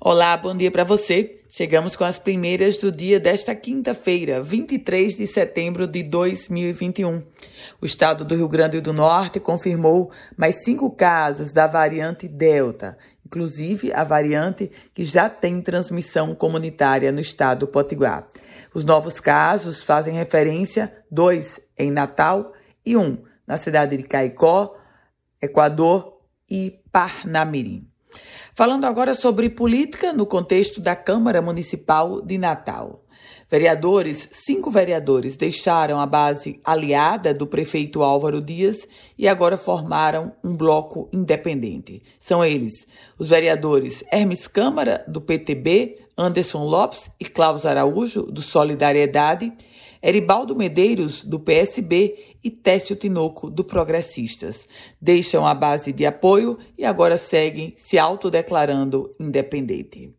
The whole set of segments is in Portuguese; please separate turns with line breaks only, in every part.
Olá, bom dia para você. Chegamos com as primeiras do dia desta quinta-feira, 23 de setembro de 2021. O estado do Rio Grande do Norte confirmou mais cinco casos da variante Delta, inclusive a variante que já tem transmissão comunitária no estado do Potiguar. Os novos casos fazem referência dois em Natal e um na cidade de Caicó, Equador e Parnamirim. Falando agora sobre política no contexto da Câmara Municipal de Natal. Vereadores, cinco vereadores deixaram a base aliada do prefeito Álvaro Dias e agora formaram um bloco independente. São eles os vereadores Hermes Câmara, do PTB, Anderson Lopes e Cláudio Araújo, do Solidariedade, Eribaldo Medeiros, do PSB, e Técio Tinoco, do Progressistas. Deixam a base de apoio e agora seguem se autodeclarando independente.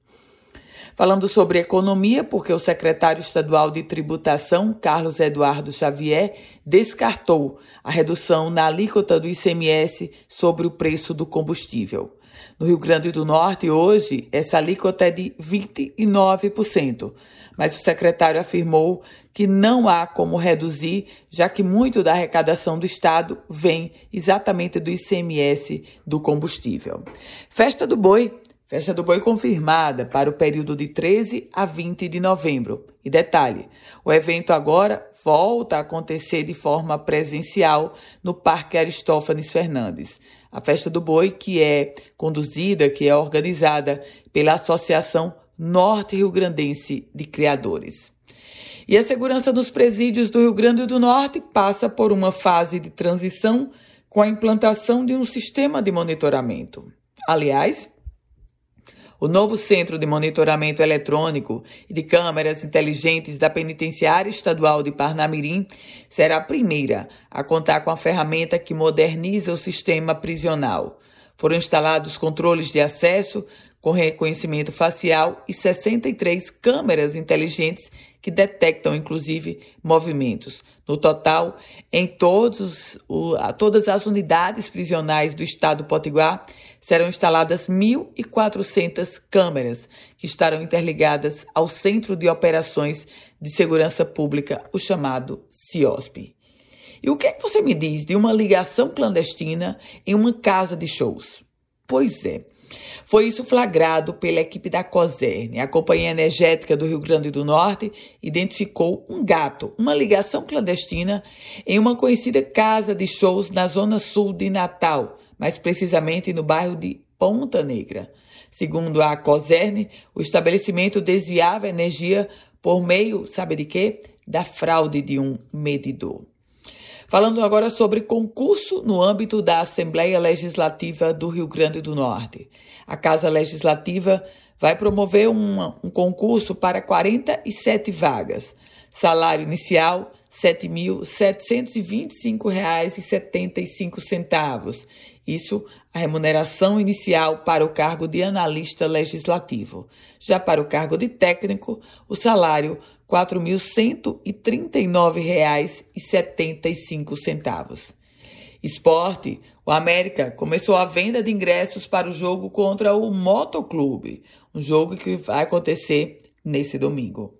Falando sobre economia, porque o secretário estadual de tributação, Carlos Eduardo Xavier, descartou a redução na alíquota do ICMS sobre o preço do combustível. No Rio Grande do Norte, hoje, essa alíquota é de 29%, mas o secretário afirmou que não há como reduzir, já que muito da arrecadação do Estado vem exatamente do ICMS do combustível. Festa do Boi. Festa do Boi confirmada para o período de 13 a 20 de novembro. E detalhe: o evento agora volta a acontecer de forma presencial no Parque Aristófanes Fernandes. A Festa do Boi, que é conduzida, que é organizada pela Associação Norte Rio Grandense de Criadores. E a segurança nos presídios do Rio Grande do Norte passa por uma fase de transição com a implantação de um sistema de monitoramento. Aliás, o novo Centro de Monitoramento Eletrônico e de Câmeras Inteligentes da Penitenciária Estadual de Parnamirim será a primeira a contar com a ferramenta que moderniza o sistema prisional. Foram instalados controles de acesso com reconhecimento facial e 63 câmeras inteligentes que detectam, inclusive, movimentos. No total, em todos, o, todas as unidades prisionais do estado do Potiguar, serão instaladas 1.400 câmeras, que estarão interligadas ao Centro de Operações de Segurança Pública, o chamado CIOSP. E o que é que você me diz de uma ligação clandestina em uma casa de shows? Pois é. Foi isso flagrado pela equipe da COSERN. A Companhia Energética do Rio Grande do Norte identificou um gato, uma ligação clandestina, em uma conhecida casa de shows na zona sul de Natal, mais precisamente no bairro de Ponta Negra. Segundo a COSERN, o estabelecimento desviava energia por meio, sabe de quê? Da fraude de um medidor. Falando agora sobre concurso no âmbito da Assembleia Legislativa do Rio Grande do Norte. A Casa Legislativa vai promover um, um concurso para 47 vagas. Salário inicial 7.725,75. Isso a remuneração inicial para o cargo de analista legislativo. Já para o cargo de técnico, o salário R$ 4.139,75. Esporte, o América começou a venda de ingressos para o jogo contra o Motoclube, um jogo que vai acontecer nesse domingo.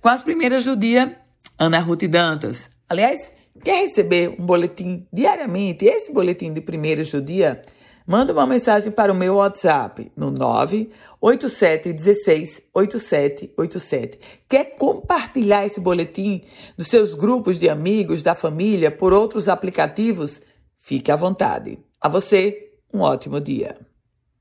Com as primeiras do dia, Ana Ruth Dantas. Aliás, quer receber um boletim diariamente? Esse boletim de primeiras do dia? Manda uma mensagem para o meu WhatsApp no 98716 8787. Quer compartilhar esse boletim nos seus grupos de amigos, da família, por outros aplicativos? Fique à vontade. A você, um ótimo dia.